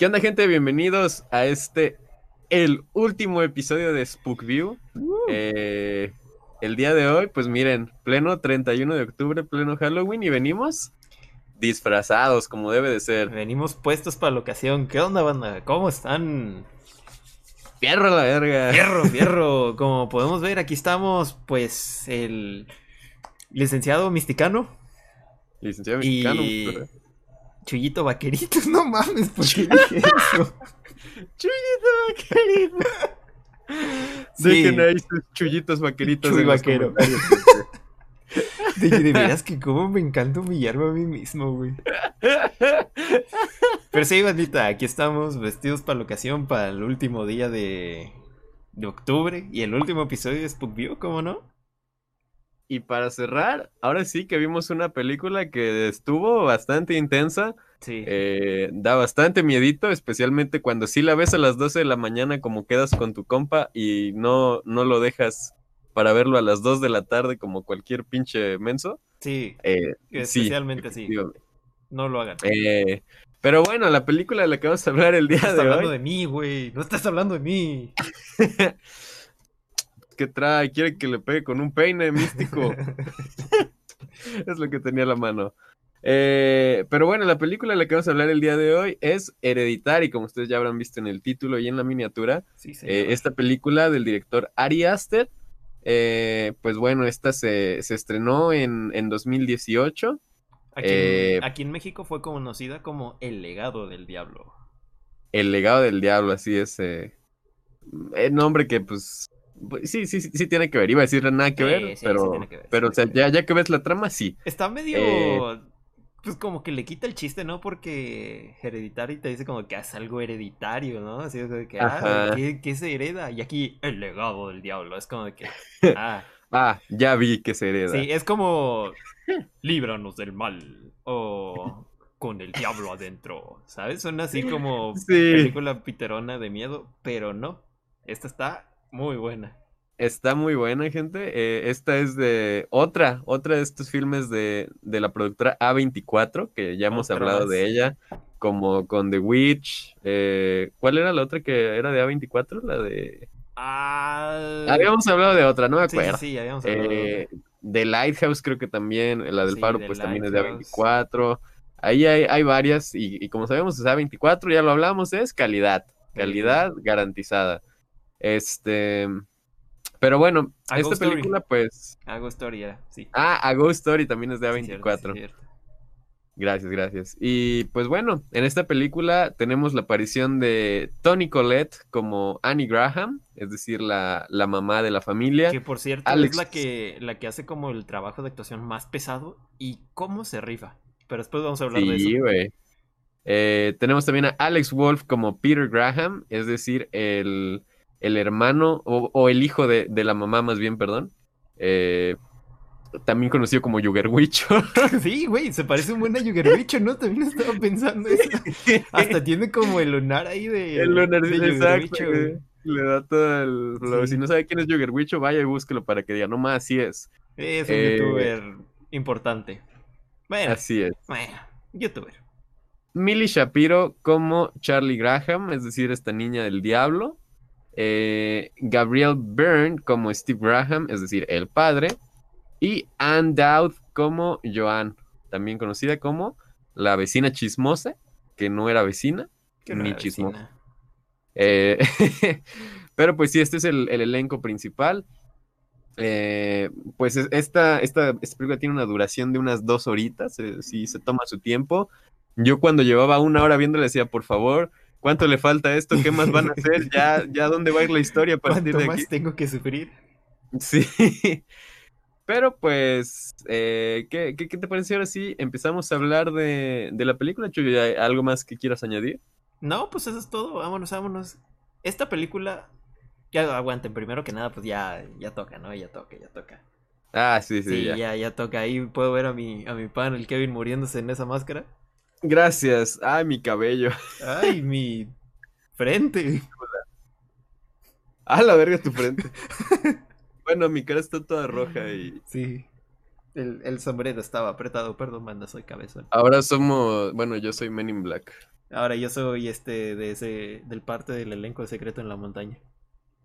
¿Qué onda, gente? Bienvenidos a este, el último episodio de Spookview. Eh, el día de hoy, pues miren, pleno 31 de octubre, pleno Halloween, y venimos disfrazados, como debe de ser. Venimos puestos para la ocasión. ¿Qué onda, banda? ¿Cómo están? Fierro a la verga. Fierro, fierro. Como podemos ver, aquí estamos, pues, el licenciado Misticano. Licenciado Mexicano. Y Chuyito Vaqueritos, no mames, ¿por qué dije eso? Chuyito vaquerito. Sí. Dejen ahí sus chullitos vaqueritos. Chuy en vaquero. De, de veras que como me encanta humillarme a mí mismo, güey. Pero sí, bandita, aquí estamos vestidos para la ocasión, para el último día de, de octubre y el último episodio de Spookview, ¿cómo no? Y para cerrar, ahora sí que vimos una película que estuvo bastante intensa. Sí. eh, da bastante miedito, especialmente cuando sí la ves a las 12 de la mañana como quedas con tu compa y no, no lo dejas para verlo a las 2 de la tarde como cualquier pinche menso. sí, Eh, sí, especialmente efectivamente. No lo hagan. Eh, pero bueno, la película de la que vamos a hablar el día estás de hablando hoy, de mí, güey. No estás hablando de mí. que trae, quiere que le pegue con un peine místico. es lo que tenía a la mano. Eh, pero bueno, la película de la que vamos a hablar el día de hoy es Hereditary, como ustedes ya habrán visto en el título y en la miniatura. Sí, Eh, esta película del director Ari Aster, eh, pues bueno, esta se, se estrenó en, en 2018. Aquí, eh, en, aquí en México fue conocida como El legado del diablo. El legado del diablo, así es. Eh, el nombre que pues... pues, Sí, sí, sí, sí tiene que ver. Iba a decir nada que Sí, ver, sí, pero, que ver, pero o sea, que ya, ya que ves la trama, sí. Está medio. Pues como que le quita el chiste, ¿no? Porque hereditario te dice como que hace algo hereditario, ¿no? Así es de que, ah. ¿qué, qué se hereda? Y aquí, el legado del diablo. Es como de que, ah, Ah, ya vi que se hereda. sí, es como, líbranos del mal. O con el diablo adentro. ¿Sabes? Suena así como Sí. película piterona de miedo, pero no. Esta está muy buena. Está muy buena, gente. Eh, esta es de otra, otra de estos filmes de, de la productora A24, que ya hemos hablado de ella, como con The Witch. eh, ¿cuál era la otra que era de A24? La de... Ah, Habíamos hablado de otra, no me sí, sí, acuerdo. sí, habíamos hablado de Eh, The Lighthouse creo que también, la del Sí, Faro pues también es de Lighthouse. A24. Ahí hay, hay varias y, y como sabemos es A24, ya lo hablamos, es calidad, calidad garantizada. Este, pero bueno, A esta Ghost Story. película pues... Hago historia, sí. Ah, A Ghost Story también es de Sí, cierto, A24. sí, cierto. Gracias, gracias. Y pues bueno, en esta película tenemos la aparición de Tony Collette como Annie Graham, es decir, la, la mamá de la familia. Que por cierto Alex. es la que, la que hace como el trabajo de actuación más pesado y cómo se rifa. Pero después vamos a hablar de Sí, eso. güey. Eh, tenemos también a Alex Wolf como Peter Graham, es decir, el, el hermano o, o el hijo de, de la mamá, más bien, perdón. Eh, también conocido como Yugerwicho. Sí, güey, se parece un buen a Yugerbicho, ¿no? También estaba pensando eso. Hasta tiene como el lunar ahí de. el lunar, de exacto, güey. Le da todo el flow. Sí. Si no sabe quién es Yugerwicho, vaya y búsquelo para que diga, no más, así es. Es un Eh, youtuber importante. Bueno, Así es. bueno, youtuber. Millie Shapiro como Charlie Graham, es decir, esta niña del diablo. Eh, Gabriel Byrne como Steve Graham, es decir, el padre. Y Anne Dowd como Joanne, también conocida como la vecina chismosa, que no era vecina, Que no ni chismosa. Eh, pero pues sí, este es el, el elenco principal. Eh, pues es- esta, esta, esta película tiene una duración de unas dos horitas, eh, sí se toma su tiempo. Yo cuando llevaba una hora viendo le decía, por favor, ¿cuánto le falta a esto? ¿Qué más van a hacer? ¿Ya, ya dónde va a ir la historia a partir ¿Cuánto de más tengo que sufrir? Sí. Pero pues, eh, ¿qué, qué, qué te pareció ahora sí? Empezamos a hablar de, de la película, Chuyo. ¿Hay ¿Algo más que quieras añadir? No, pues eso es todo. Vámonos, vámonos. Esta película. Ya aguanten, primero que nada, pues ya, ya toca, ¿no? Ya toca, ya toca. Ah, sí, sí, Sí, ya. ya. ya, toca. Ahí puedo ver a mi, a mi pan, el Kevin, muriéndose en esa máscara. Gracias. Ay, mi cabello. Ay, mi frente. Ah, la verga tu frente. bueno, mi cara está toda roja y. Sí. El, el sombrero estaba apretado, perdón, manda, soy cabezón. Ahora somos. Bueno, yo soy Men in Black. Ahora yo soy este de ese. del parte del elenco de Secreto en la Montaña.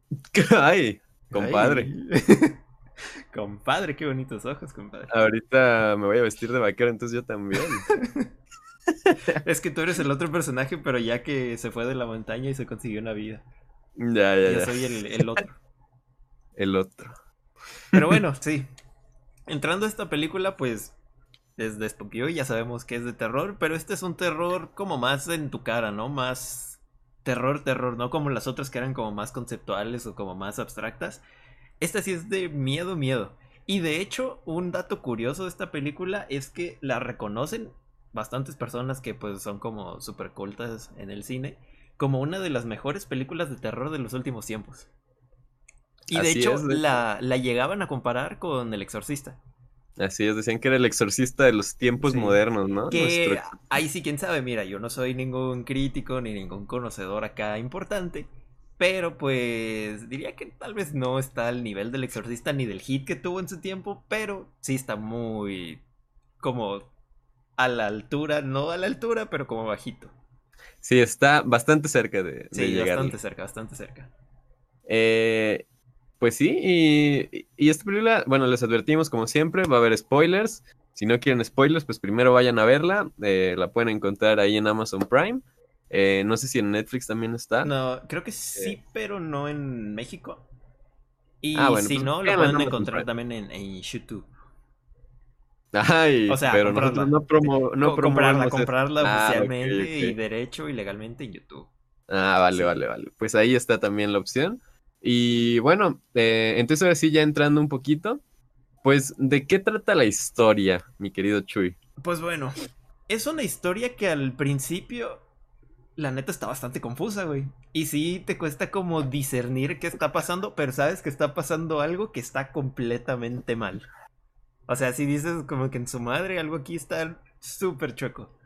¡Ay! Compadre. Ay. compadre, qué bonitos ojos, compadre. Ahorita me voy a vestir de vaquero, entonces yo también. es que tú eres el otro personaje, pero ya que se fue de la montaña y se consiguió una vida. Ya, ya, Yo ya. soy el, el otro. El otro. Pero bueno, sí. Entrando a esta película, pues desde Spooky ya sabemos que es de terror, pero este es un terror como más en tu cara, ¿no? Más terror, terror, no como las otras que eran como más conceptuales o como más abstractas. Esta sí es de miedo, miedo. Y de hecho, un dato curioso de esta película es que la reconocen bastantes personas que pues son como super cultas en el cine como una de las mejores películas de terror de los últimos tiempos. Y de hecho, es, de la, la llegaban a comparar con El Exorcista. Así es, decían que era el exorcista de los tiempos Sí. modernos, ¿no? Que Nuestro- ahí sí, quién sabe, mira, yo no soy ningún crítico ni ningún conocedor acá importante. Pero pues diría que tal vez no está al nivel del Exorcista ni del hit que tuvo en su tiempo, pero sí está muy como a la altura, no a la altura, pero como bajito. Sí, está bastante cerca de, de Sí, llegar. bastante cerca, bastante cerca. Eh, pues sí, y, y esta película, bueno, les advertimos como siempre, va a haber spoilers. Si no quieren spoilers, pues primero vayan a verla. eh, la pueden encontrar ahí en Amazon Prime. Eh, no sé si en Netflix también está. No, creo que sí, pero no en México. Y Ah, bueno, si pues no, en pueden encontrar Prime. también en, en YouTube. Ay, O sea, pero comprarla. no, promo, no Co- comprarla, comprarla Ah, oficialmente y derecho y legalmente en YouTube. Ah, vale, Sí. vale, vale. Pues ahí está también la opción. Y bueno, eh, entonces ahora sí, ya entrando un poquito, pues, ¿de qué trata la historia, mi querido Chuy? Pues bueno, es una historia que al principio, la neta, está bastante confusa, güey. Y sí te cuesta como discernir qué está pasando, pero sabes que está pasando algo que está completamente mal. O sea, si dices como que en su madre algo aquí está súper chueco.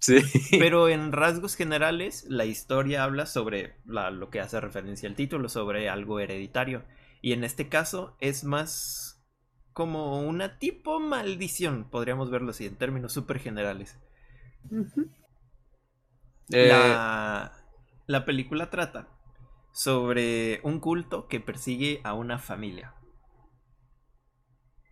Sí. Pero en rasgos generales, la historia habla sobre la- lo que hace referencia al título, sobre algo hereditario. Y en este caso es más como una tipo maldición, podríamos verlo así, en términos súper generales. Eh, La, la película trata sobre un culto que persigue a una familia.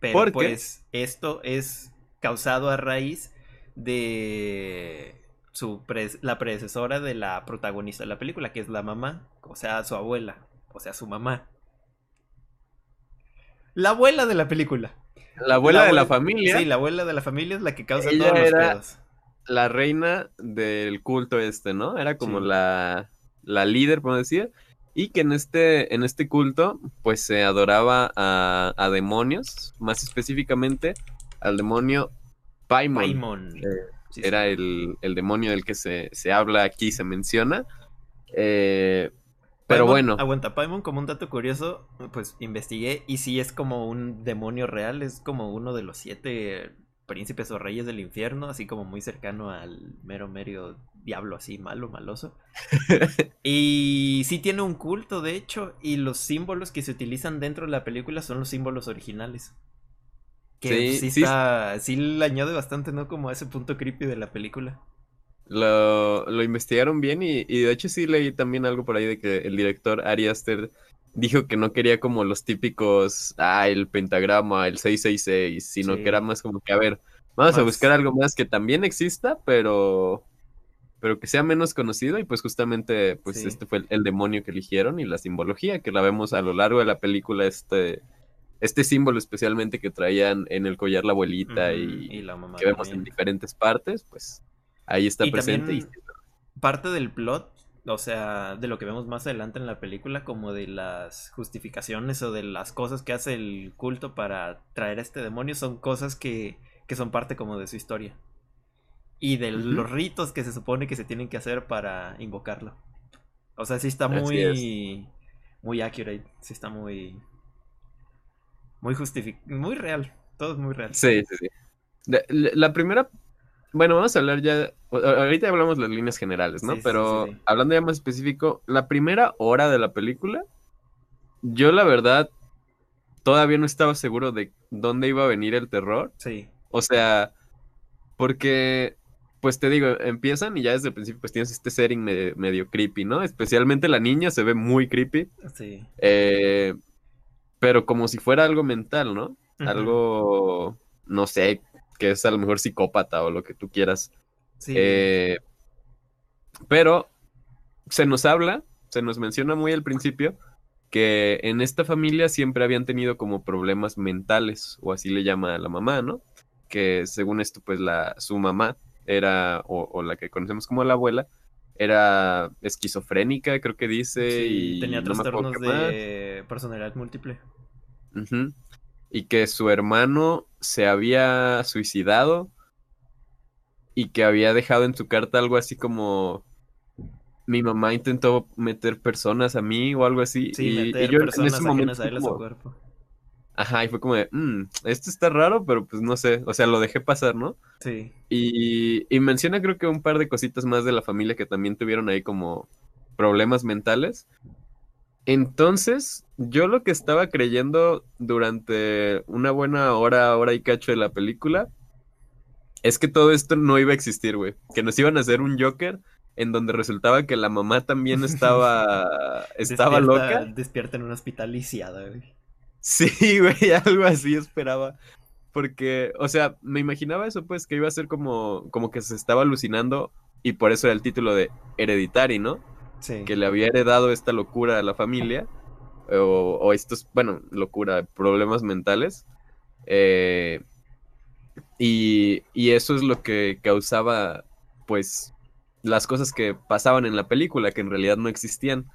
Pero ¿Por qué? pues esto es causado a raíz de su pre- la predecesora de la protagonista de la película, que es la mamá, o sea, su abuela, o sea, su mamá. La abuela de la película. la abuela de la familia, Sí, la abuela de la familia es la que causa Ella todos los era- pedos. la reina del culto este, ¿no? Era como Sí. la, la líder, podemos decir. Y que en este, en este culto, pues se adoraba a, a demonios, más específicamente al demonio Paimon. Paimon. Eh, Sí, sí. Era el, el demonio del que se, se habla aquí, se menciona. Eh, pero Paimon- bueno, Aguanta, Paimon, como un dato curioso, pues investigué y sí es como un demonio real, es como uno de los siete príncipes o reyes del infierno, así como muy cercano al mero medio diablo, así malo, maloso. y sí tiene un culto, de hecho, y los símbolos que se utilizan dentro de la película son los símbolos originales. Que Sí, sí, sí. está, sí le añade bastante, ¿no? Como a ese punto creepy de la película. lo, lo investigaron bien y, y de hecho sí leí también algo por ahí de que el director Ari Aster dijo que no quería como los típicos, ah, el pentagrama, el 666, sino Sí. que era más como que, a ver, vamos a Más- buscar algo más que también exista, pero pero que sea menos conocido y pues justamente pues Sí. este fue el, el demonio que eligieron y la simbología que la vemos a lo largo de la película este este símbolo especialmente que traían en el collar la abuelita y, y la mamá que vemos en diferentes partes, pues ahí está Y presente. y- parte del plot, o sea, de lo que vemos más adelante en la película, como de las justificaciones o de las cosas que hace el culto para traer a este demonio, son cosas que, que son parte como de su historia. Y de los ritos que se supone que se tienen que hacer para invocarlo. O sea, sí está muy, muy accurate, sí está muy, muy justific muy real, todo es muy real. Sí, sí, sí. La la primera, bueno, vamos a hablar ya, ahorita hablamos las líneas generales, ¿no? Sí, Pero sí, sí. hablando ya más específico, la primera hora de la película yo la verdad todavía no estaba seguro de dónde iba a venir el terror. Sí. O sea, porque, pues te digo, empiezan y ya desde el principio pues tienes este setting medio, creepy, ¿no? Especialmente la niña se ve muy creepy. Sí. Eh, pero como si fuera algo mental, ¿no? Algo, no sé, que es a lo mejor psicópata o lo que tú quieras. Sí. Eh, pero se nos habla, se nos menciona muy al principio que en esta familia siempre habían tenido como problemas mentales, o así le llama a la mamá, ¿no? Que según esto, pues la, su mamá era, o, la que conocemos como la abuela, era esquizofrénica, creo que dice, y tenía trastornos de personalidad múltiple. Y que su hermano se había suicidado y que había dejado en su carta algo así como mi mamá intentó meter personas a mí o algo así. y, yo en ese momento. A, su cuerpo. Ajá, y fue como de, mmm, esto está raro, pero pues no sé, o sea, lo dejé pasar, ¿no? Sí. Y, y menciona creo que un par de cositas más de la familia que también tuvieron ahí como problemas mentales. Entonces, yo lo que estaba creyendo durante una buena hora, hora y cacho de la película, es que todo esto no iba a existir, güey. Que nos iban a hacer un Joker en donde resultaba que la mamá también estaba, estaba loca. Despierta en un hospital lisiada, güey. Sí, güey, algo así esperaba. Porque, o sea, me imaginaba eso, pues, que iba a ser como, como que se estaba alucinando y por eso era el título de Hereditary, ¿no? Sí. Que le había heredado esta locura a la familia, o, o estos, bueno, locura, problemas mentales. Eh, y, y eso es lo que causaba, pues, las cosas que pasaban en la película, que en realidad no existían.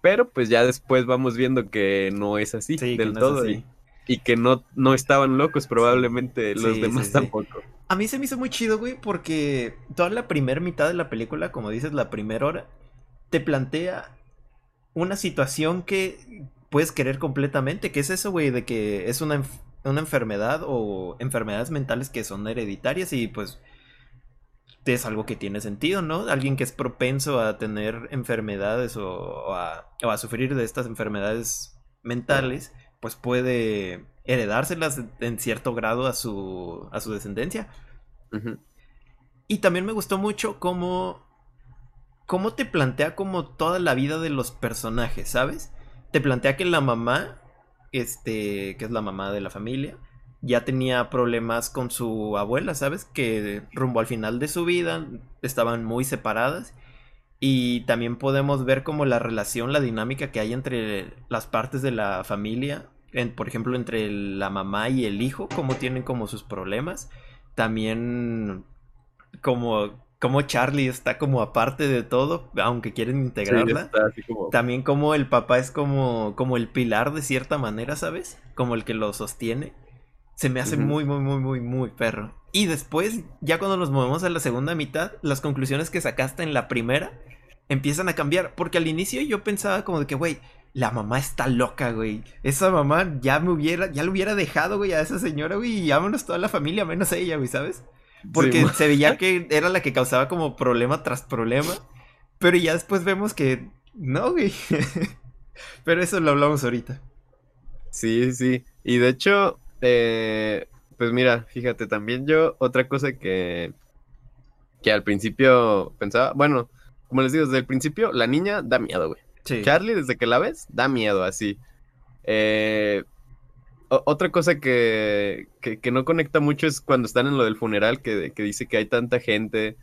Pero pues ya después vamos viendo que no es así del todo. Y, que no, no estaban locos probablemente los demás tampoco. A mí se me hizo muy chido, güey, porque toda la primera mitad de la película, como dices, la primera hora, te plantea una situación que puedes querer completamente, que es eso, güey, de que es una, una enfermedad o enfermedades mentales que son hereditarias y pues es algo que tiene sentido, ¿no? Alguien que es propenso a tener enfermedades o, a, sufrir de estas enfermedades mentales, pues puede heredárselas en cierto grado a su, a su descendencia. Y también me gustó mucho cómo, cómo te plantea como toda la vida de los personajes, ¿sabes? Te plantea que la mamá, este, que es la mamá de la familia, ya tenía problemas con su abuela, ¿sabes? Que rumbo al final de su vida estaban muy separadas. Y también podemos ver como la relación, la dinámica que hay entre las partes de la familia, en, por ejemplo, entre la mamá y el hijo, cómo tienen como sus problemas. También como, como Charlie está como aparte de todo, aunque quieren integrarla. También como el papá es como, como el pilar de cierta manera, ¿sabes? Como el que lo sostiene. Se me hace muy, muy, muy, muy, muy perro. Y después, ya cuando nos movemos a la segunda mitad, las conclusiones que sacaste en la primera empiezan a cambiar. Porque al inicio yo pensaba como de que, güey, la mamá está loca, güey. Esa mamá ya me hubiera, ya lo hubiera dejado, güey, a esa señora, güey, y vámonos toda la familia, menos ella, güey, ¿sabes? Porque se veía que era la que causaba como problema tras problema. Pero ya después vemos que no, güey. pero eso lo hablamos ahorita. Sí, sí. Y de hecho, eh, pues mira, fíjate, también yo, otra cosa que, que al principio pensaba, bueno, como les digo, desde el principio, la niña da miedo, güey. Charlie, desde que la ves, da miedo, así. Eh, otra cosa que, que, no conecta mucho es cuando están en lo del funeral, que, que dice que hay tanta gente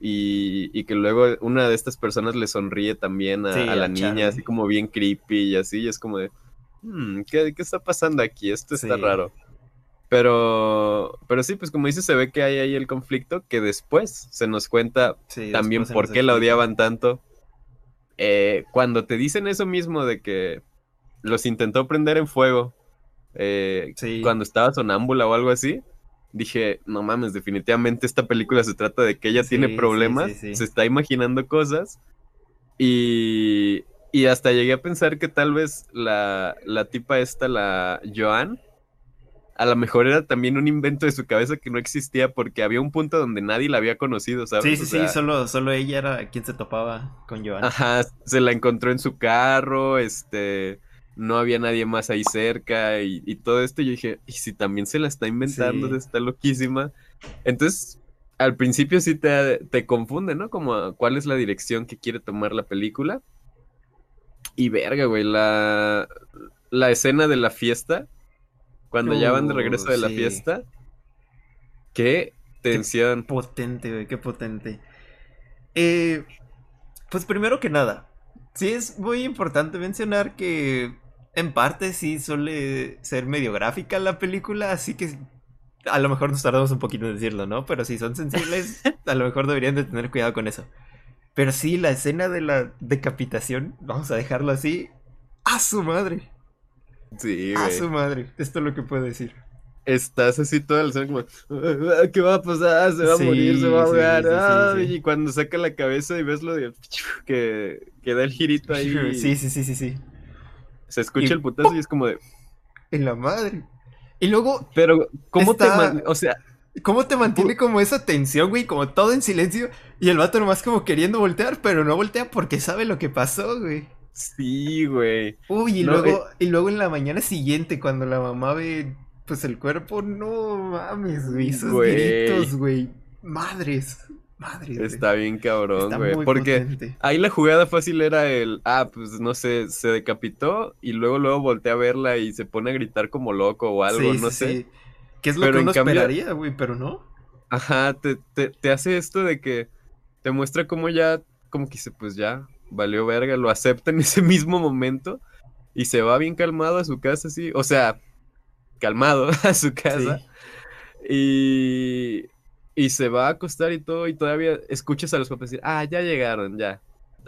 y, y, que luego una de estas personas le sonríe también a, la niña, así como bien creepy y así, y es como de, Hmm, ¿qué, está pasando aquí? Esto está raro. Pero, pero sí, pues como dices, se ve que hay ahí el conflicto que después se nos cuenta también por qué la odiaban tanto. Eh, cuando te dicen eso mismo de que los intentó prender en fuego eh, cuando estaba sonámbula o algo así, dije, no mames, definitivamente esta película se trata de que ella tiene problemas, se está imaginando cosas y, y hasta llegué a pensar que tal vez la, la tipa esta, la Joan, a lo mejor era también un invento de su cabeza que no existía porque había un punto donde nadie la había conocido, ¿sabes? Sí, sí, sí, solo, solo ella era quien se topaba con Joan. Ajá, se la encontró en su carro, este, no había nadie más ahí cerca y, y todo esto. Yo dije, ¿y si también se la está inventando? Sí. Está loquísima. Entonces, al principio sí te, te confunde, ¿no? Como cuál es la dirección que quiere tomar la película. Y verga, güey, la, la escena de la fiesta, cuando ya van de regreso Uh, de la fiesta, qué tensión. Potente, güey, qué potente. Eh, pues primero que nada, sí es muy importante mencionar que en parte sí suele ser medio gráfica la película, así que a lo mejor nos tardamos un poquito en decirlo, ¿no? Pero si son sensibles, a lo mejor deberían de tener cuidado con eso. Pero sí, la escena de la decapitación, vamos a dejarlo así, a su madre, Sí, a güey. su madre, esto es lo que puedo decir. Estás así toda la escena como, "Ah, ¿qué va a pasar? Se va a morir, se va a ahogar. sí, sí, Ay", sí. Y cuando saca la cabeza y ves lo de que, que da el girito ahí, Sí, sí, sí, sí, sí. Se escucha Y- el putazo y es como de, En la madre. Y luego pero ¿cómo te Está- o sea, ¿Cómo te mantiene como esa tensión, güey? Como todo en silencio. Y el vato nomás como queriendo voltear, pero no voltea porque sabe lo que pasó, güey. sí, güey. Uy, y No, luego, y luego en la mañana siguiente, cuando la mamá ve pues el cuerpo, no mames, güey. Esos Güey. gritos, güey. Madres. Madres. güey. Está bien cabrón, Está güey, muy porque potente. ahí la jugada fácil era el, ah, pues no sé, se decapitó y luego luego voltea a verla y se pone a gritar como loco o algo, Sí, no sí, sé. sí. ¿Qué es lo Pero que en uno cambio- esperaría, güey? Pero no. Ajá, te, te, te hace esto de que te muestra cómo ya, como que dice, pues ya, valió verga, lo acepta en ese mismo momento y se va bien calmado a su casa, así, o sea, calmado a su casa Sí. y, y se va a acostar y todo y todavía escuchas a los papás decir, ah, ya llegaron, ya,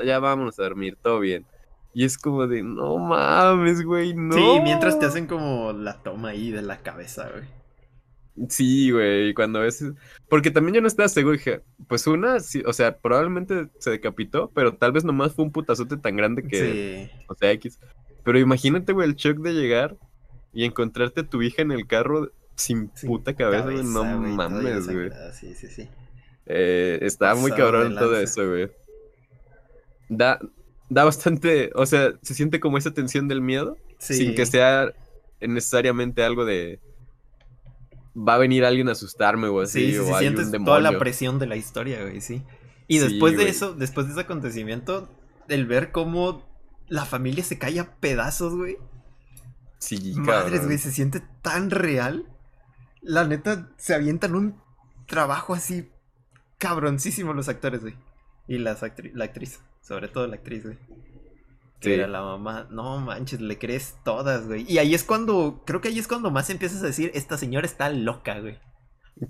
ya vámonos a dormir, todo bien. Y es como de, no mames, güey, no. Sí, mientras te hacen como la toma ahí de la cabeza, güey. Sí, güey, cuando ves... Porque también yo no estaba seguro, dije, pues una, sí, o sea, probablemente se decapitó, pero tal vez nomás fue un putazote tan grande que, Sí. o sea, X. Pero imagínate, güey, el shock de llegar y encontrarte a tu hija en el carro sin Sin puta cabeza, no cabeza, toda mames, güey. Sí, sí, sí. Eh, estaba muy cabrón todo eso, güey. Da, da bastante, o sea, se siente como esa tensión del miedo, Sí. sin que sea necesariamente algo de... Va a venir alguien a asustarme o así, Sí, sí, o sí, hay un sientes toda la presión de la historia, güey, sí. Y después de güey. eso, después de ese acontecimiento, el ver cómo la familia se cae a pedazos, güey. Sí, Madres, cabrón. güey, se siente tan real. La neta, se avientan un trabajo así cabroncísimo los actores, güey. Y las actri- la actriz, sobre todo la actriz, güey. Que Sí. era la mamá. No manches, le crees todas, güey. Y ahí es cuando, creo que ahí es cuando más empiezas a decir, esta señora está loca, güey.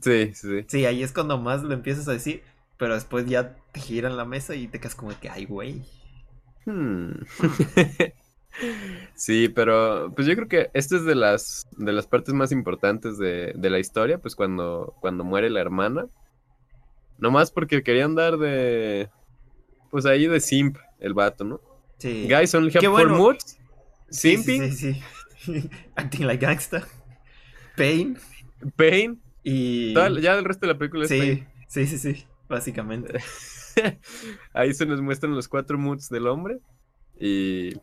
Sí, sí. Sí, ahí es cuando más lo empiezas a decir, pero después ya te giran la mesa y te quedas como que, ay, güey. Hmm. Sí, pero pues yo creo que esta es de las de las partes más importantes de, de la historia, pues cuando, cuando muere la hermana. Nomás porque querían dar de pues ahí de simp el vato, ¿no? Sí. Guys only have Qué four bueno. moods. Sí, Simping, Sí, sí. Acting like gangsta. Pain. pain. Y. ya el resto de la película es pain. sí, sí, sí. Básicamente. Ahí se nos muestran los cuatro moods del hombre. Y.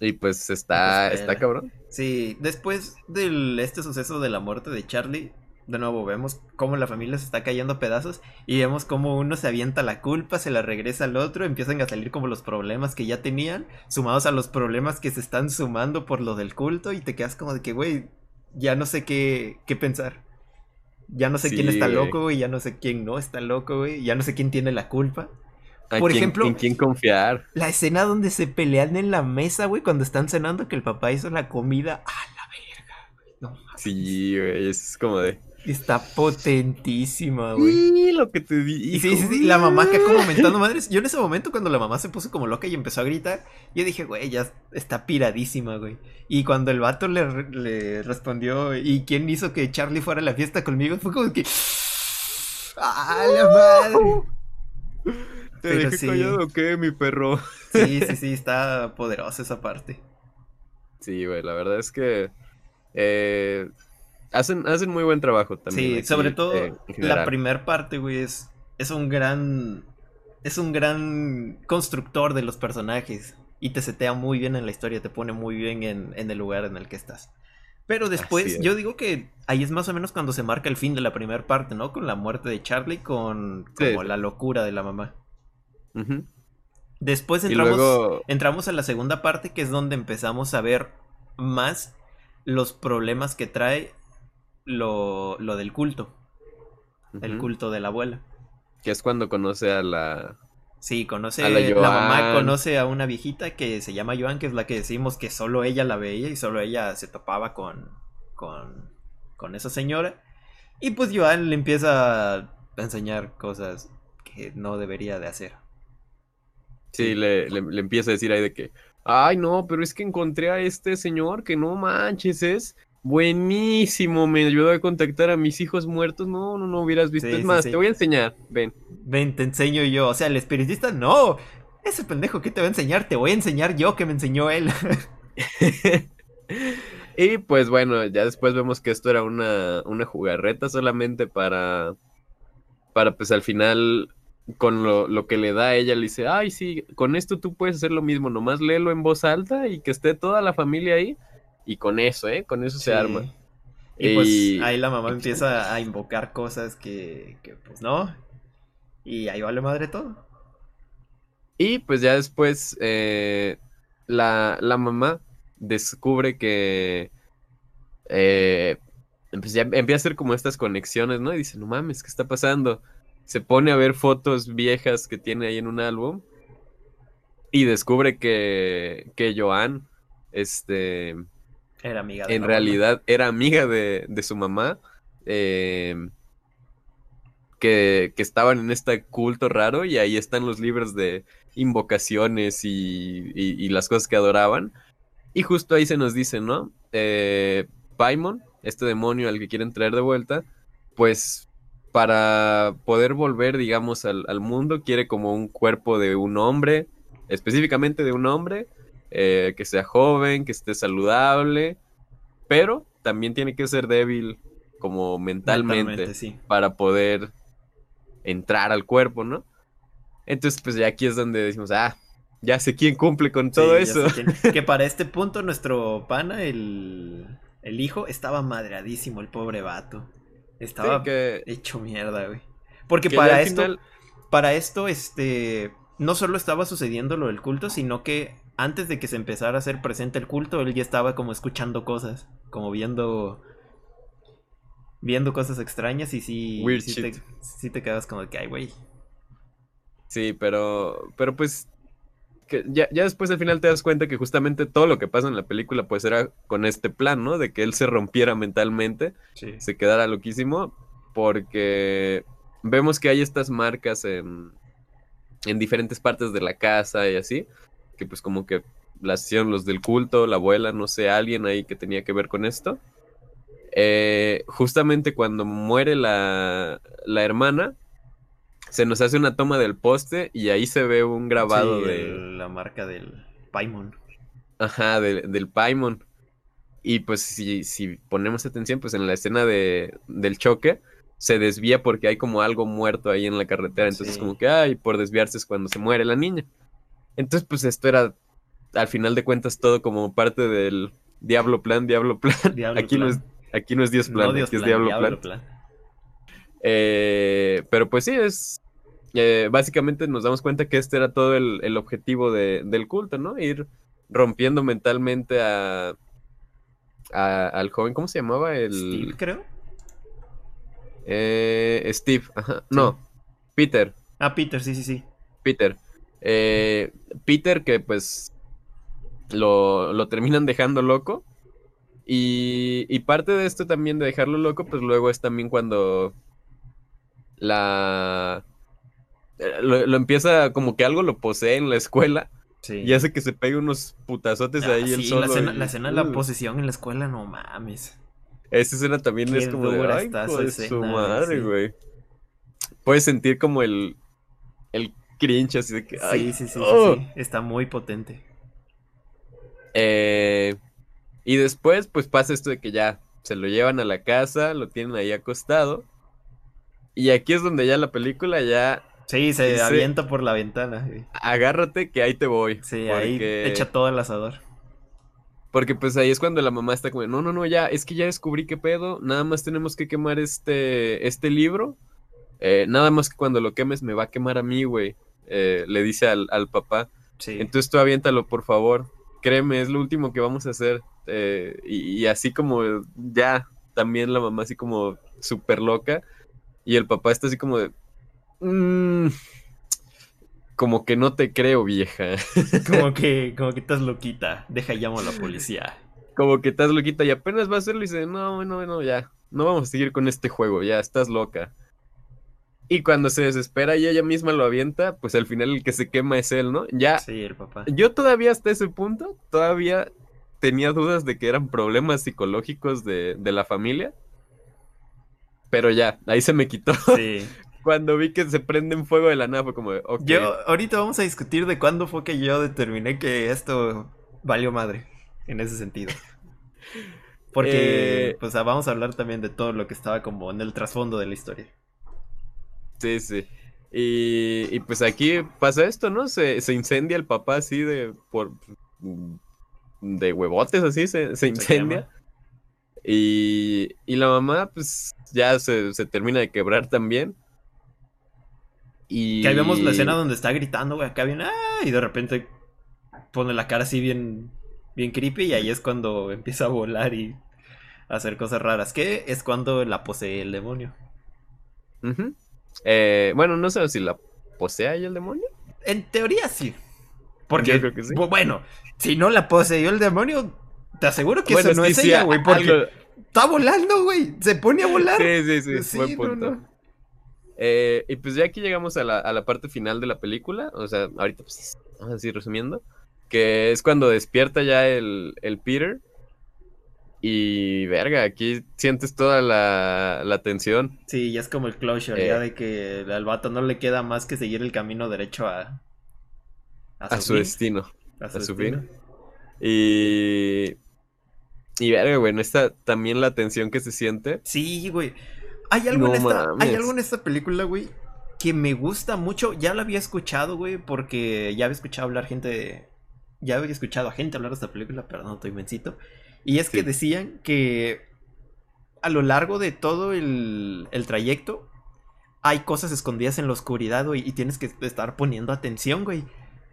Y pues está, Pues, está cabrón. Sí, después de este suceso de la muerte de Charlie, de nuevo vemos cómo la familia se está cayendo a pedazos y vemos cómo uno se avienta la culpa, se la regresa al otro, empiezan a salir como los problemas que ya tenían, sumados a los problemas que se están sumando por lo del culto y te quedas como de que, güey, ya no sé qué, qué pensar. Ya no sé quién está loco, güey, ya no sé quién no está loco, güey, ya no sé quién tiene la culpa. ¿A Por quién- ejemplo- ¿En quién confiar? La escena donde se pelean en la mesa, güey, cuando están cenando que el papá hizo la comida, a la verga, güey. No mames. Sí, güey, es como de. Está potentísima, güey. Sí, lo que te di. Y sí, sí, sí, la mamá acá como mentando madres. Yo en ese momento cuando la mamá se puso como loca y empezó a gritar, yo dije, güey, ya está piradísima, güey. Y cuando el vato le respondió, ¿y quién hizo que Charlie fuera a la fiesta conmigo? Fue como que... ¡Ah, la madre! ¿Te pero dejé sí. callado o qué, mi perro? Sí, sí, sí, está poderosa esa parte. Sí, güey, la verdad es que. eh, hacen, hacen muy buen trabajo también. Sí, aquí, sobre todo eh, en la general. primer parte, güey, es, es un gran. Es un gran constructor de los personajes. y te setea muy bien en la historia, te pone muy bien en, en el lugar en el que estás. Pero después, yo digo que ahí es más o menos cuando se marca el fin de la primera parte, ¿no? Con la muerte de Charlie, con como la locura de la mamá. Después entramos, entramos a la segunda parte, que es donde empezamos a ver más los problemas que trae lo, lo del culto. El culto de la abuela. Que es cuando conoce a la, Sí, conoce a la, mamá conoce a una viejita que se llama Joan, que es la que decimos que solo ella la veía y solo ella se topaba con con, con esa señora. Y pues Joan le empieza a enseñar cosas que no debería de hacer. Sí, le, le, empieza a decir ahí de que, ay no, pero es que encontré a este señor que no manches, es Buenísimo, me ayudó a contactar a mis hijos muertos. No, no, no hubieras visto. es más, te voy a enseñar. Ven. Ven, te enseño yo. O sea, el espiritista, no. Ese pendejo que te va a enseñar, te voy a enseñar yo que me enseñó él. y pues bueno, ya después vemos que esto era una, una jugarreta solamente para. Para pues al final con lo, lo, que le da a ella, le dice, ay, sí, con esto tú puedes hacer lo mismo, nomás léelo en voz alta y que esté toda la familia ahí. Y con eso, ¿eh? Con eso se arma. Y, pues ahí la mamá empieza a invocar cosas que, que pues no. Y ahí vale madre todo. Y pues ya después eh, la, la, mamá descubre que eh, pues ya empieza a hacer como estas conexiones, ¿no? Y dice, no mames, ¿qué está pasando? Se pone a ver fotos viejas que tiene ahí en un álbum y descubre que, que Joan, este, era amiga de En realidad era amiga de, su mamá. Em, que, estaban en este culto raro y ahí están los libros de invocaciones y, las cosas que adoraban. Y justo ahí se nos dice, ¿no? Eh, Paimon, este demonio al que quieren traer de vuelta, pues para poder volver, digamos, al, al mundo, quiere como un cuerpo de un hombre, específicamente de un hombre, eh, que sea joven, que esté saludable, pero también tiene que ser débil como mentalmente, para poder entrar al cuerpo, ¿no? Entonces, pues ya aquí es donde decimos, ah, ya sé quién cumple con todo eso. que para este punto nuestro pana, el, el hijo, estaba madreadísimo, el pobre vato. Estaba hecho mierda, güey. Porque para esto, para esto, este, no solo estaba sucediendo lo del culto, sino que antes de que se empezara a hacer presente el culto, él ya estaba como escuchando cosas, como viendo viendo cosas extrañas y sí, sí te, sí, te, quedas como que, ay, güey. Sí, pero, pero pues, que ya, ya, después al final te das cuenta que justamente todo lo que pasa en la película pues era con este plan, ¿no? De que él se rompiera mentalmente, se quedara loquísimo, porque vemos que hay estas marcas en, en diferentes partes de la casa y así, que pues como que las hicieron los del culto, la abuela, no sé, alguien ahí que tenía que ver con esto. Eh, justamente cuando muere la, la, hermana, se nos hace una toma del poste y ahí se ve un grabado de... la marca del Paimon. Ajá, del Paimon. Y pues si, si, ponemos atención, pues en la escena de, del choque, se desvía porque hay como algo muerto ahí en la carretera. Entonces como que, ay, por desviarse es cuando se muere la niña. Entonces, pues esto era, al final de cuentas, todo como parte del Diablo Plan, Diablo Plan. aquí, No es, aquí no es Dios Plan, aquí es Diablo, Plan. Eh, pero pues sí, es... Eh, básicamente nos damos cuenta que este era todo el, objetivo del culto, ¿no? Ir rompiendo mentalmente a, al joven, ¿cómo se llamaba? El... Steve, creo. Eh, Steve, ajá. No, Peter. Ah, Peter, sí, sí, sí. Peter. Eh, Peter, que pues lo, lo, terminan dejando loco. Y, y, parte de esto también de dejarlo loco, pues luego es también cuando la... Eh, lo, empieza como que algo lo posee en la escuela. Y hace que se pegue unos putazotes ahí el solo. La escena, la escena de la posesión en la escuela, no mames. Esa escena también es como de, ay, su madre, güey. Puedes sentir como el, el cringe, así de que. sí, sí, sí, oh". sí, Está muy potente. Eh, y después, pues pasa esto de que ya se lo llevan a la casa, lo tienen ahí acostado. Y aquí es donde ya la película ya Sí, se Dice- avienta por la ventana. Agárrate que ahí te voy. Sí, ahí porque- echa todo el asador. Porque pues ahí es cuando la mamá está como, no, no, no, ya, es que ya descubrí qué pedo, nada más tenemos que quemar este, este libro, eh, nada más que cuando lo quemes me va a quemar a mí, güey, eh, le dice al, al papá. Sí. Entonces tú aviéntalo, por favor, créeme, es lo último que vamos a hacer. eh, y, y así como ya, también la mamá así como súper loca, y el papá está así como de... "Mm, como que no te creo, vieja. Como que, como que estás loquita. Deja llamo a la policía. como que estás loquita y apenas va a hacerlo y dice, no, no, no, ya, no vamos a seguir con este juego, ya estás loca. Y cuando se desespera y ella misma lo avienta, pues al final el que se quema es él, ¿no? Ya, Sí, el papá. yo todavía hasta ese punto, todavía tenía dudas de que eran problemas psicológicos de, de la familia. Pero ya, ahí se me quitó. Sí. Cuando vi que se prende en fuego de la nada, fue como, de, ok. Yo, ahorita vamos a discutir de cuándo fue que yo determiné que esto valió madre. En ese sentido. Porque, Eh, pues ah, vamos a hablar también de todo lo que estaba como en el trasfondo de la historia. Sí, sí. Y, y pues aquí pasa esto, ¿no? Se, se incendia el papá así de por de huevotes así, se, se incendia. Y, y la mamá, pues, ya se, se termina de quebrar también. Y Que ahí vemos la escena donde está gritando, güey, acá bien, ¡ah! Y de repente pone la cara así bien, bien creepy y ahí es cuando empieza a volar y a hacer cosas raras. Que es cuando la posee el demonio. Eh, bueno, no sé si la posee ahí el demonio. En teoría sí. Porque, Yo creo que sí. bu- bueno, si no la poseyó el demonio, te aseguro que Bueno, eso no es sí, ella, güey, porque algo- está volando, güey. Se pone a volar. Sí, sí, sí, Sí, buen no, punto. no. Eh, y pues ya aquí llegamos a la, a la parte final de la película. O sea, ahorita pues, vamos así resumiendo. Que es cuando despierta ya el, el Peter. Y verga, aquí sientes toda la, la tensión. Sí, ya es como el closure, Eh. ya de que al vato no le queda más que seguir el camino derecho a... A su destino. a a su destino. fin. Y. Y verga, bueno, esta también la tensión que se siente. Sí, güey. Hay algo, No en esta, mames. hay algo en esta película, güey, que me gusta mucho. Ya la había escuchado, güey, porque ya había escuchado hablar gente. Ya había escuchado a gente hablar de esta película, pero no estoy mencito. Y es que decían que a lo largo de todo el, el trayecto hay cosas escondidas en la oscuridad, güey, y tienes que estar poniendo atención, güey.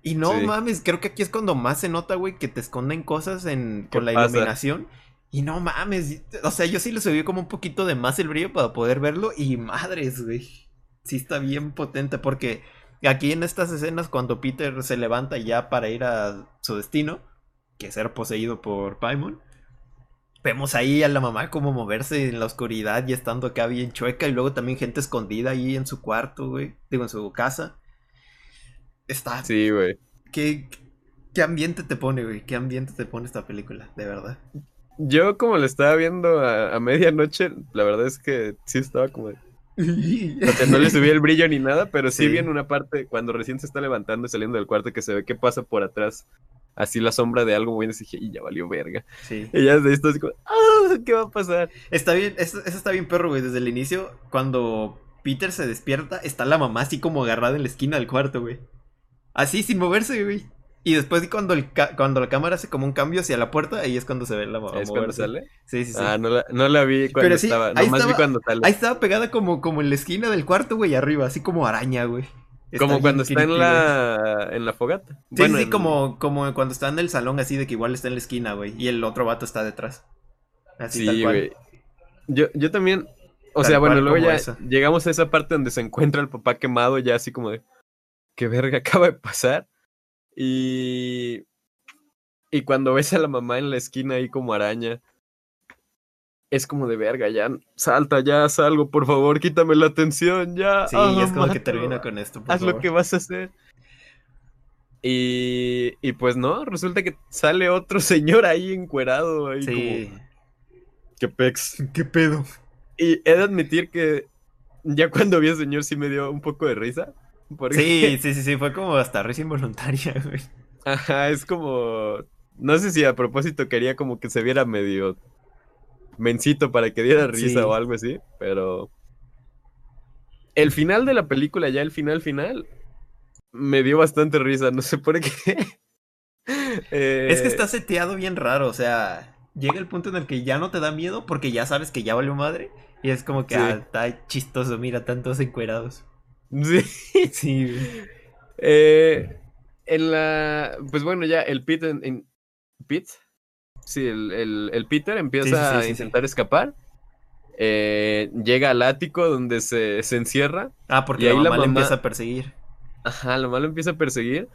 Y no Sí. mames, creo que aquí es cuando más se nota, güey, que te esconden cosas en, con la pasa? iluminación. Y no mames, o sea, yo sí le subí como un poquito de más el brillo para poder verlo y madres, güey. Sí está bien potente porque aquí en estas escenas cuando Peter se levanta ya para ir a su destino, que es ser poseído por Paimon, vemos ahí a la mamá como moverse en la oscuridad y estando acá bien chueca y luego también gente escondida ahí en su cuarto, güey, digo en su casa. Está Sí, güey. ¿Qué, qué ambiente te pone, güey? ¿Qué ambiente te pone esta película? De verdad. Yo, como lo estaba viendo a, a medianoche, la verdad es que sí estaba como. de- O sea, no le subí el brillo ni nada, pero sí, Sí. vi en una parte cuando recién se está levantando y saliendo del cuarto que se ve que pasa por atrás. Así la sombra de algo, güey. Y dije, y ya valió verga. Sí. Y ya de esto así como, ah, ¿qué va a pasar? Está bien, eso, eso está bien perro, güey. Desde el inicio, cuando Peter se despierta, está la mamá así como agarrada en la esquina del cuarto, güey. Así, sin moverse, güey. Y después cuando, el ca- cuando la cámara hace como un cambio hacia la puerta, ahí es cuando se ve la mamá ¿Es cuando sale? Sí, sí, sí. Ah, no la, no la vi cuando Pero sí, estaba. Nomás vi cuando sale. Ahí estaba pegada como, como en la esquina del cuarto, güey, arriba, así como araña, güey. Está Como cuando está en güey. la, en la fogata. Sí, Bueno, sí, en- como, como cuando está en el salón así de que igual está en la esquina, güey. Y el otro vato está detrás. Así Sí, tal cual. güey. Yo, yo también. O Tal sea, bueno, luego ya llegamos a esa parte donde se encuentra el papá quemado, ya así como de. ¿Qué verga acaba de pasar? Y. Y cuando ves a la mamá en la esquina ahí como araña. Es como de verga, ya salta, ya salgo, por favor, quítame la atención, ya. Sí, y es como que termina con esto. por Haz lo que vas a hacer. Y, y pues no, resulta que sale otro señor ahí encuerado, ahí Sí. como, qué pex. ¿Qué pedo? Y he de admitir que ya cuando vi al señor sí me dio un poco de risa. Porque, Sí, sí, sí, sí, fue como hasta risa involuntaria, güey. ajá, es como, no sé si a propósito quería como que se viera medio mencito para que diera risa Sí. o algo así, pero... el final de la película, ya el final final, me dio bastante risa, no sé por qué. Es que está seteado bien raro, o sea, llega el punto en el que ya no te da miedo porque ya sabes que ya valió madre. Y es como que ah, está chistoso, mira, tantos encuerados. Sí. Sí. Eh, en la. Pues bueno, ya el Pete en. Sí, el, el, Peter empieza a intentar escapar. Eh, llega al ático donde se, se encierra. Ah, porque ahí la mamá, empieza a perseguir. Ajá, la mamá lo empieza a perseguir.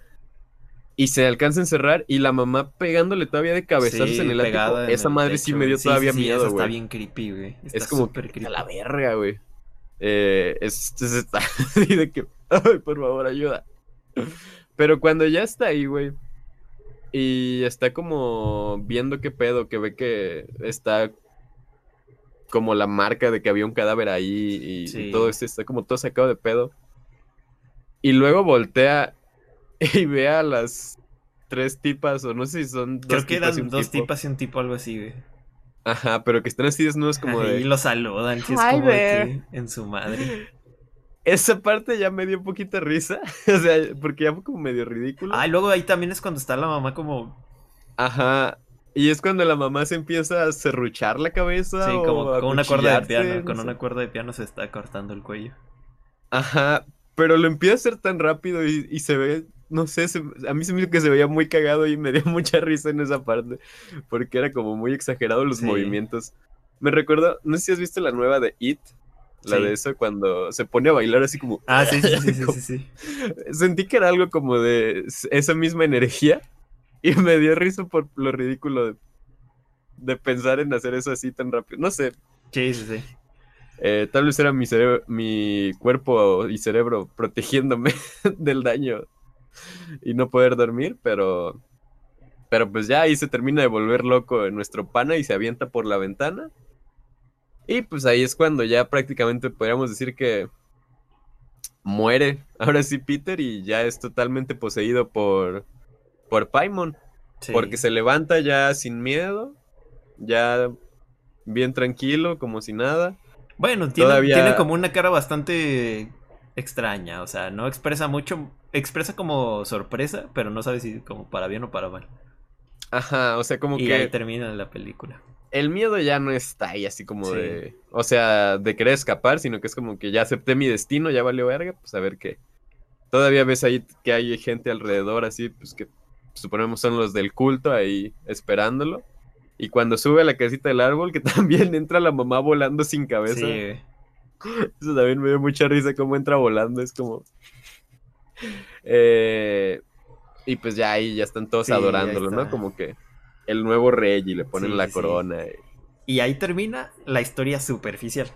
Y se alcanza a encerrar y la mamá pegándole todavía de cabezazos en el ático. Esa madre sí me dio todavía miedo, güey. Está bien creepy, güey. Es como creepy. a la verga, güey. Eh, es, está así de que, ay, por favor, ayuda. Pero cuando ya está ahí, güey, y está como viendo qué pedo, que ve que está como la marca de que había un cadáver ahí y, todo esto está como todo sacado de pedo. Y luego voltea y ve a las tres tipas, o no sé si son dos Creo que eran dos tipas y un tipo, algo así, güey. Ajá, pero que están así desnudos como de. Y lo saludan, que es como de en su madre. Esa parte ya me dio un poquito de risa. o sea, porque ya fue como medio ridículo. Ah, y luego ahí también es cuando está la mamá como. Ajá. Y es cuando la mamá se empieza a serruchar la cabeza. Sí, como con una cuerda de piano. Con una cuerda de piano se está cortando el cuello. Ajá. Pero lo empieza a hacer tan rápido y se ve no sé, a mí se me hizo que se veía muy cagado y me dio mucha risa en esa parte, porque era como muy exagerado los movimientos. Me recuerdo, no sé si has visto la nueva de It, la de eso, cuando se pone a bailar así como... Ah, sí, sí, sí, sí, sí, Sentí que era algo como de esa misma energía y me dio risa por lo ridículo de, de pensar en hacer eso así tan rápido. No sé. Sí, sí, sí. Eh, tal vez era mi, mi cuerpo y cerebro protegiéndome del daño y no poder dormir, pero pero pues ya ahí se termina de volver loco nuestro pana y se avienta por la ventana. Y pues ahí es cuando ya prácticamente podríamos decir que muere ahora sí Peter y ya es totalmente poseído por por Paimon. Porque se levanta ya sin miedo, ya bien tranquilo, como si nada. Bueno, tiene, tiene como una cara bastante extraña, o sea, no expresa mucho, expresa como sorpresa, pero no sabe si como para bien o para mal. Ajá, o sea, como y que... ahí termina la película. El miedo ya no está ahí así como de... O sea, de querer escapar, sino que es como que ya acepté mi destino, ya valió verga, pues a ver qué. Todavía ves ahí que hay gente alrededor así, pues que suponemos son los del culto ahí esperándolo. Y cuando sube a la casita del árbol, que también entra la mamá volando sin cabeza. Sí. Eso también me dio mucha risa cómo entra volando, es como... Eh, y pues ya ahí ya están todos adorándolo, ¿no? Como que el nuevo rey y le ponen la corona. Y... ahí termina la historia superficial.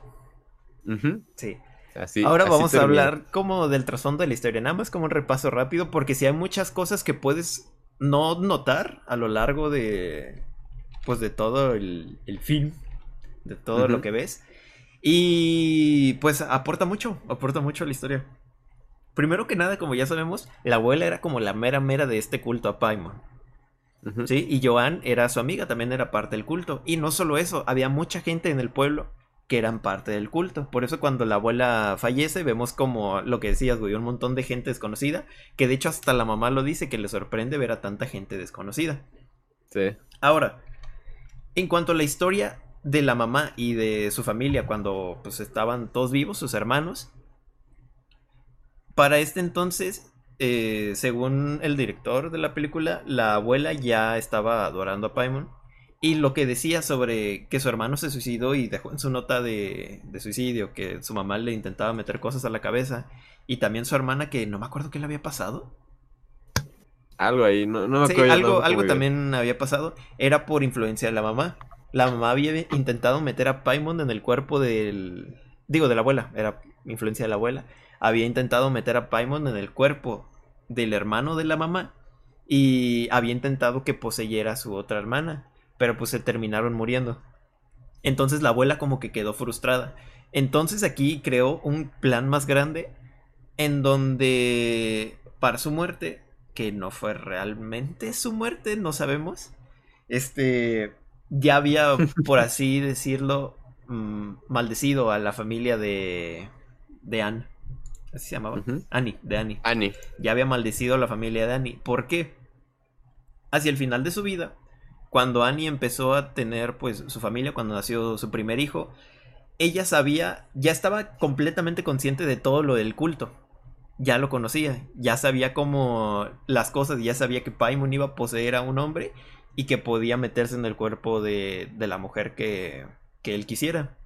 Sí. Así, Ahora vamos a hablar como del trasfondo de la historia, nada más como un repaso rápido, porque si hay muchas cosas que puedes no notar a lo largo de, pues de todo el, film, de todo lo que ves. Y pues aporta mucho, aporta mucho a la historia. Primero que nada, como ya sabemos, la abuela era como la mera mera de este culto a Paimon. ¿Sí? Y Joan era su amiga, también era parte del culto. Y no solo eso, había mucha gente en el pueblo que eran parte del culto. Por eso cuando la abuela fallece, vemos como lo que decías, güey, un montón de gente desconocida, que de hecho hasta la mamá lo dice, que le sorprende ver a tanta gente desconocida. Sí. Ahora, en cuanto a la historia, de la mamá y de su familia cuando pues estaban todos vivos, sus hermanos. Para este entonces, eh, según el director de la película, la abuela ya estaba adorando a Paimon. Y lo que decía sobre que su hermano se suicidó y dejó en su nota de, suicidio que su mamá le intentaba meter cosas a la cabeza. Y también su hermana que no me acuerdo qué le había pasado. Algo ahí, no, me acuerdo. algo, algo también había pasado. Era por influencia de la mamá la mamá había intentado meter a Paimon en el cuerpo del... Digo, de la abuela, era influencia de la abuela. Había intentado meter a Paimon en el cuerpo del hermano de la mamá y había intentado que poseyera a su otra hermana, pero pues se terminaron muriendo. Entonces la abuela como que quedó frustrada. Entonces aquí creó un plan más grande en donde para su muerte, que no fue realmente su muerte, no sabemos, este ya había, por así decirlo, mm, maldecido a la familia de, de Anne. Así se llamaba. Annie, de Annie. Annie. Ya había maldecido a la familia de Annie. ¿Por qué? Hacia el final de su vida, cuando Annie empezó a tener pues su familia, cuando nació su primer hijo, ella sabía, ya estaba completamente consciente de todo lo del culto. Ya lo conocía, ya sabía cómo las cosas, ya sabía que Paimon iba a poseer a un hombre y que podía meterse en el cuerpo de, de la mujer que, que él quisiera.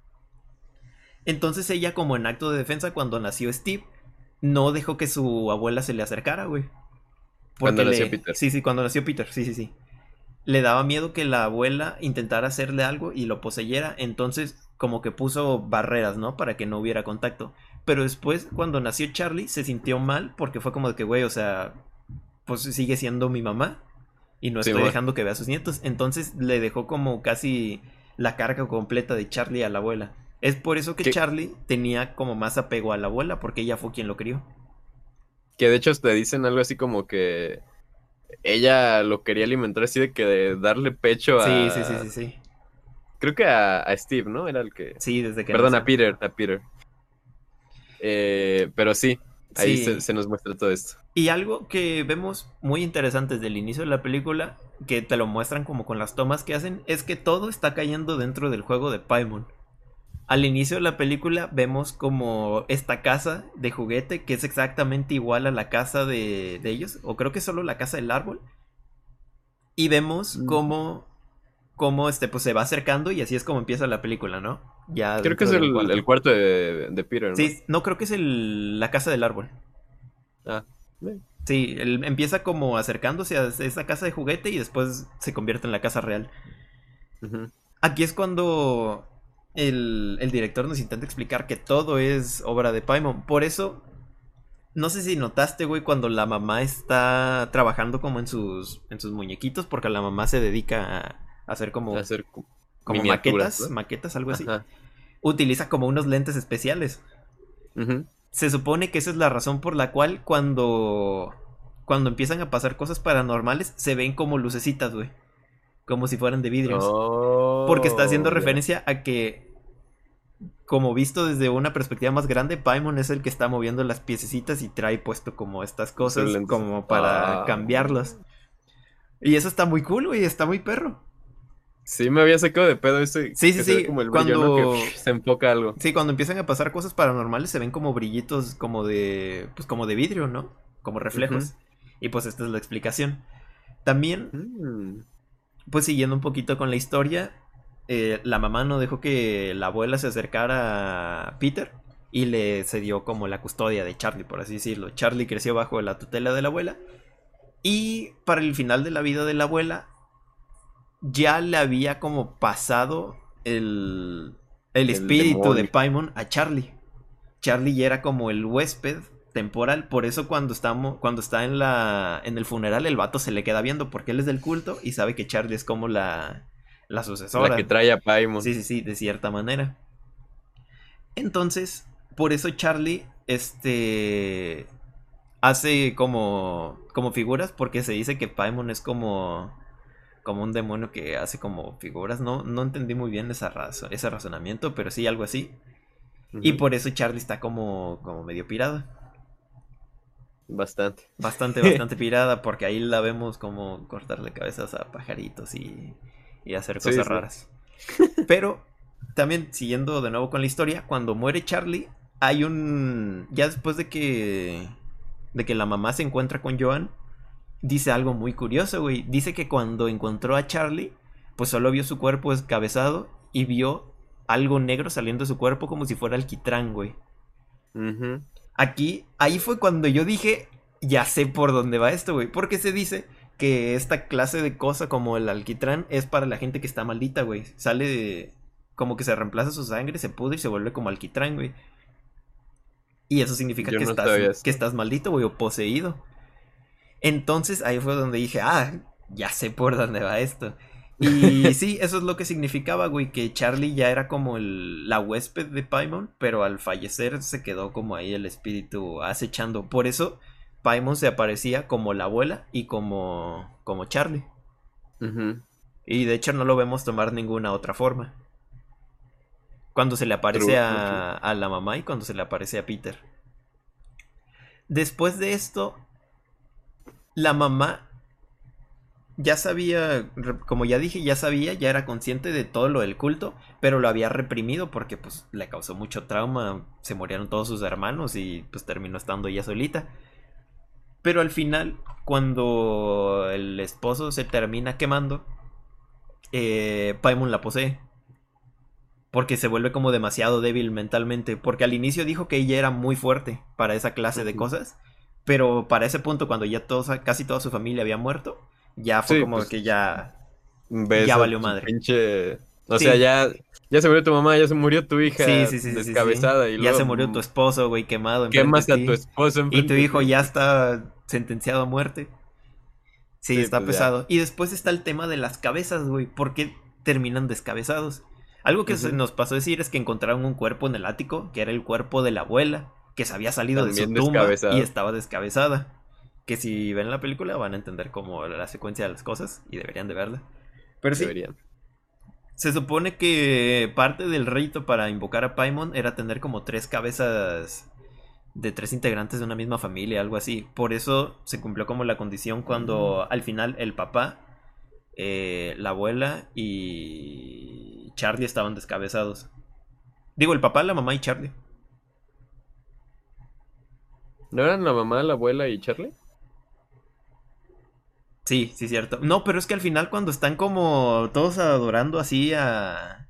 Entonces ella como en acto de defensa cuando nació Steve, no dejó que su abuela se le acercara, güey. Cuando nació Peter. Sí, sí, cuando nació Peter, sí, sí, sí. Le daba miedo que la abuela intentara hacerle algo y lo poseyera, entonces como que puso barreras, ¿no? Para que no hubiera contacto. Pero después, cuando nació Charlie, se sintió mal porque fue como de que, güey, o sea, pues sigue siendo mi mamá y no estoy dejando que vea a sus nietos. Entonces le dejó como casi la carga completa de Charlie a la abuela. Es por eso que Charlie tenía como más apego a la abuela, porque ella fue quien lo crió. Que de hecho te dicen algo así como que ella lo quería alimentar así de que de darle pecho a. Sí, sí, sí, sí, sí. Creo que a, Steve, ¿no? Era el que. Sí, desde que. Perdón, a Peter, a Peter. Eh, pero sí, ahí se, se, nos muestra todo esto. Y algo que vemos muy interesante desde el inicio de la película, que te lo muestran como con las tomas que hacen, es que todo está cayendo dentro del juego de Paimon. Al inicio de la película vemos como esta casa de juguete que es exactamente igual a la casa de, ellos, o creo que solo la casa del árbol. Y vemos mm. cómo, cómo este, pues, se va acercando y así es como empieza la película, ¿no? Ya creo que es el cuarto, de, Peter. ¿no? Sí, no creo que es la casa del árbol. Ah. Sí, él empieza como acercándose a esa casa de juguete y después se convierte en la casa real. Aquí es cuando el, director nos intenta explicar que todo es obra de Paimon. Por eso, no sé si notaste, güey, cuando la mamá está trabajando como en sus, en sus muñequitos, porque la mamá se dedica a, hacer como, hacer como maquetas, maquetas, algo así. Utiliza como unos lentes especiales. Se supone que esa es la razón por la cual cuando, cuando empiezan a pasar cosas paranormales, se ven como lucecitas, güey. Como si fueran de vidrios. porque está haciendo oh, referencia a que como visto desde una perspectiva más grande, Paimon es el que está moviendo las piececitas y trae puesto como estas cosas como para ah. cambiarlas. Y eso está muy cool, güey, está muy perro. Sí, me había sacado de pedo ese. Sí, sí, sí. Como el cuando se enfoca algo. Sí, cuando empiezan a pasar cosas paranormales se ven como brillitos como de pues como de vidrio, ¿no? Como reflejos. Y pues esta es la explicación. También mm. pues siguiendo un poquito con la historia, eh, la mamá no dejó que la abuela se acercara a Peter y le cedió como la custodia de Charlie, por así decirlo. Charlie creció bajo la tutela de la abuela y para el final de la vida de la abuela ya le había como pasado el, el, espíritu de Paimon a Charlie. Charlie ya era como el huésped temporal, por eso cuando estamos cuando está en la en el funeral el vato se le queda viendo porque él es del culto y sabe que Charlie es como la la sucesora. La que trae a Paimon. Sí, sí, sí, de cierta manera. Entonces, por eso Charlie, este, hace como, como figuras, porque se dice que Paimon es como, como un demonio que hace como figuras. No, no entendí muy bien esa ese razonamiento, pero sí, algo así. Y por eso Charlie está como, como medio pirada. Bastante. Bastante, bastante pirada, porque ahí la vemos como cortarle cabezas a pajaritos y y hacer cosas raras. Pero también siguiendo de nuevo con la historia, cuando muere Charlie, hay un ya después de que de que la mamá se encuentra con Joan, dice algo muy curioso, güey. Dice que cuando encontró a Charlie, pues solo vio su cuerpo descabezado y vio algo negro saliendo de su cuerpo como si fuera alquitrán, güey. Aquí, ahí fue cuando yo dije, ya sé por dónde va esto, güey. Porque se dice que esta clase de cosa como el alquitrán es para la gente que está maldita, güey. Sale como que se reemplaza su sangre, se pudre y se vuelve como alquitrán, güey. Y eso significa que, estás, que estás maldito, güey, o poseído. Entonces ahí fue donde dije, ah, ya sé por dónde va esto. Y sí, eso es lo que significaba, güey, que Charlie ya era como el, la huésped de Paimon, pero al fallecer se quedó como ahí el espíritu acechando. Por eso Paimon se aparecía como la abuela y como, como Charlie. Y de hecho no lo vemos tomar ninguna otra forma. Cuando se le aparece True, a, a la mamá y cuando se le aparece a Peter. Después de esto, la mamá ya sabía, como ya dije, ya sabía, ya era consciente de todo lo del culto, pero lo había reprimido porque pues le causó mucho trauma, se murieron todos sus hermanos y pues terminó estando ella solita. Pero al final, cuando el esposo se termina quemando, eh, Paimon la posee. Porque se vuelve como demasiado débil mentalmente. Porque al inicio dijo que ella era muy fuerte para esa clase de cosas. Pero para ese punto, cuando ya todos, casi toda su familia había muerto, ya fue Sí, como pues, que ya. Ves Ya valió madre. Pinche... O Sí. sea, ya, ya se murió tu mamá, ya se murió tu hija Sí, descabezada. Y ya luego se murió tu esposo, güey, quemado. Quemas a tu esposo Y tu hijo ya está sentenciado a muerte. Sí, está pues ya. pesado. Y después está el tema de las cabezas, güey. ¿Por qué terminan descabezados? Algo que se nos pasó a decir es que encontraron un cuerpo en el ático, que era el cuerpo de la abuela, que se había salido de su tumba y estaba descabezada. Que si ven la película van a entender como la secuencia de las cosas y deberían de verla. Pero sí, Deberían. se supone que parte del rito para invocar a Paimon era tener como tres cabezas de tres integrantes de una misma familia, algo así. Por eso se cumplió como la condición cuando al final el papá, eh, la abuela y Charlie estaban descabezados. Digo, el papá, la mamá y Charlie. ¿No eran la mamá, la abuela y Charlie? Sí, sí, cierto. No, pero es que al final cuando están como todos adorando así a,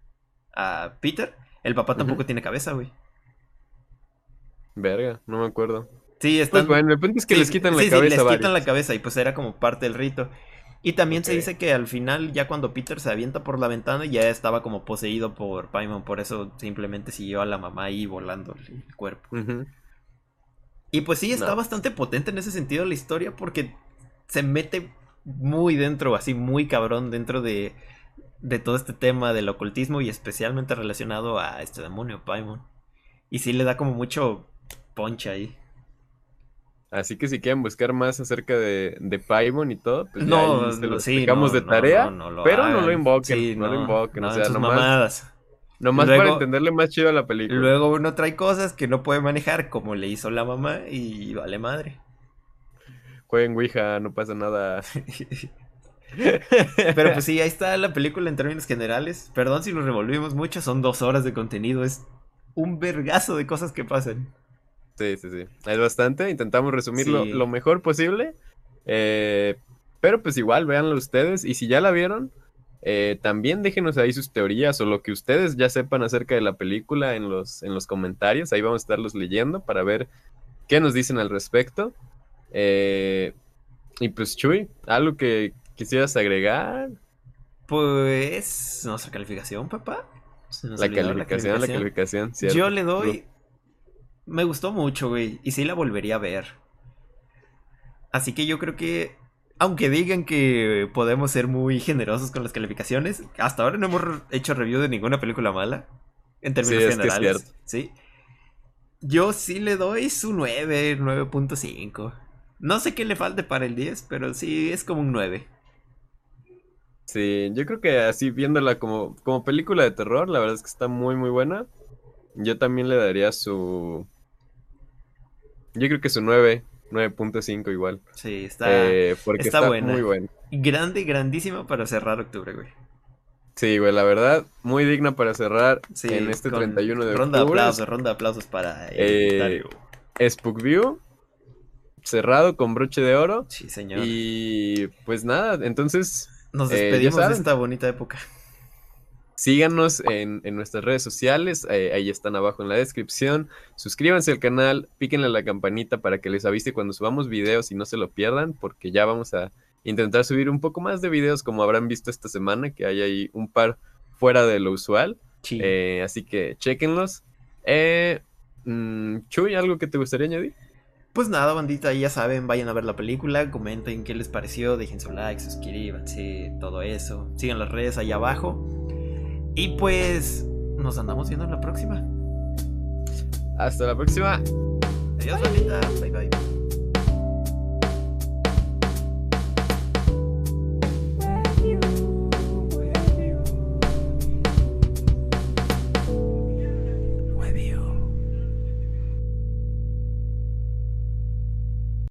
a Peter, el papá tampoco tiene cabeza, güey. Verga, no me acuerdo. Sí, están... Pues bueno, el punto es que Sí, les quitan la sí, sí, cabeza les quitan la cabeza y pues era como parte del rito. Y también se dice que al final, ya cuando Peter se avienta por la ventana, ya estaba como poseído por Paimon. Por eso simplemente siguió a la mamá ahí volando el cuerpo. Y pues sí, está No. bastante potente en ese sentido la historia porque se mete muy dentro, así muy cabrón dentro de, de todo este tema del ocultismo y especialmente relacionado a este demonio Paimon. Y sí le da como mucho punch ahí. Así que si quieren buscar más acerca de, de Paimon y todo, pues ya No, ahí se los sí, no, de no, tarea. no, no lo pero no hagan. lo invoquen, Sí, no, lo invoquen. no, o sea, nomás, mamadas. Nomás Luego- para entenderle más chido a la película. Luego uno trae cosas que no puede manejar, como le hizo la mamá, y vale madre. Jueguen Ouija, no pasa nada. Pero pues sí, ahí está la película en términos generales. Perdón si lo revolvimos mucho, son dos horas de contenido, es un vergazo de cosas que pasan. Sí, sí, sí. Es bastante. Intentamos resumirlo Sí. lo mejor posible. Eh, pero pues igual, véanlo ustedes. Y si ya la vieron, eh, también déjenos ahí sus teorías o lo que ustedes ya sepan acerca de la película en los, en los comentarios. Ahí vamos a estarlos leyendo para ver qué nos dicen al respecto. Eh, y pues, Chuy, algo que quisieras agregar. Pues nuestra calificación, papá. La calificación, la calificación, cierto. Yo le doy. Me gustó mucho, güey. Y sí la volvería a ver. Así que yo creo que. Aunque digan que podemos ser muy generosos con las calificaciones, hasta ahora no hemos hecho review de ninguna película mala. En términos Sí, es que es generales. Sí. Yo sí le doy su 9, 9.5. No sé qué le falte para el 10, pero sí es como un 9. Sí, yo creo que así viéndola como, como película de terror, la verdad es que está muy muy buena. Yo también le daría su... Yo creo que su 9, 9.5 igual. Sí, está Eh, porque está está, buena. muy buena. grande, grandísima para cerrar octubre, güey. Sí, güey, la verdad, muy digna para cerrar Sí, en este con 31 de ronda de octubre. aplausos, ronda de aplausos para Eh. Spookview, cerrado con broche de oro. Sí, señor. Y pues nada, entonces Nos eh, despedimos de esta bonita época. Síganos en, en nuestras redes sociales, eh, ahí están abajo en la descripción. Suscríbanse al canal, píquenle a la campanita para que les avise cuando subamos videos y no se lo pierdan, porque ya vamos a intentar subir un poco más de videos como habrán visto esta semana, que hay ahí un par fuera de lo usual. Sí. Eh, así que chequenlos. Eh, mm, Chuy, ¿algo que te gustaría añadir? Pues nada, bandita, ya saben, vayan a ver la película, comenten qué les pareció, dejen su like, suscríbanse, todo eso. Sigan las redes ahí abajo. Y pues nos andamos viendo en la próxima. Hasta la próxima. Adiós, bandita. Bye bye.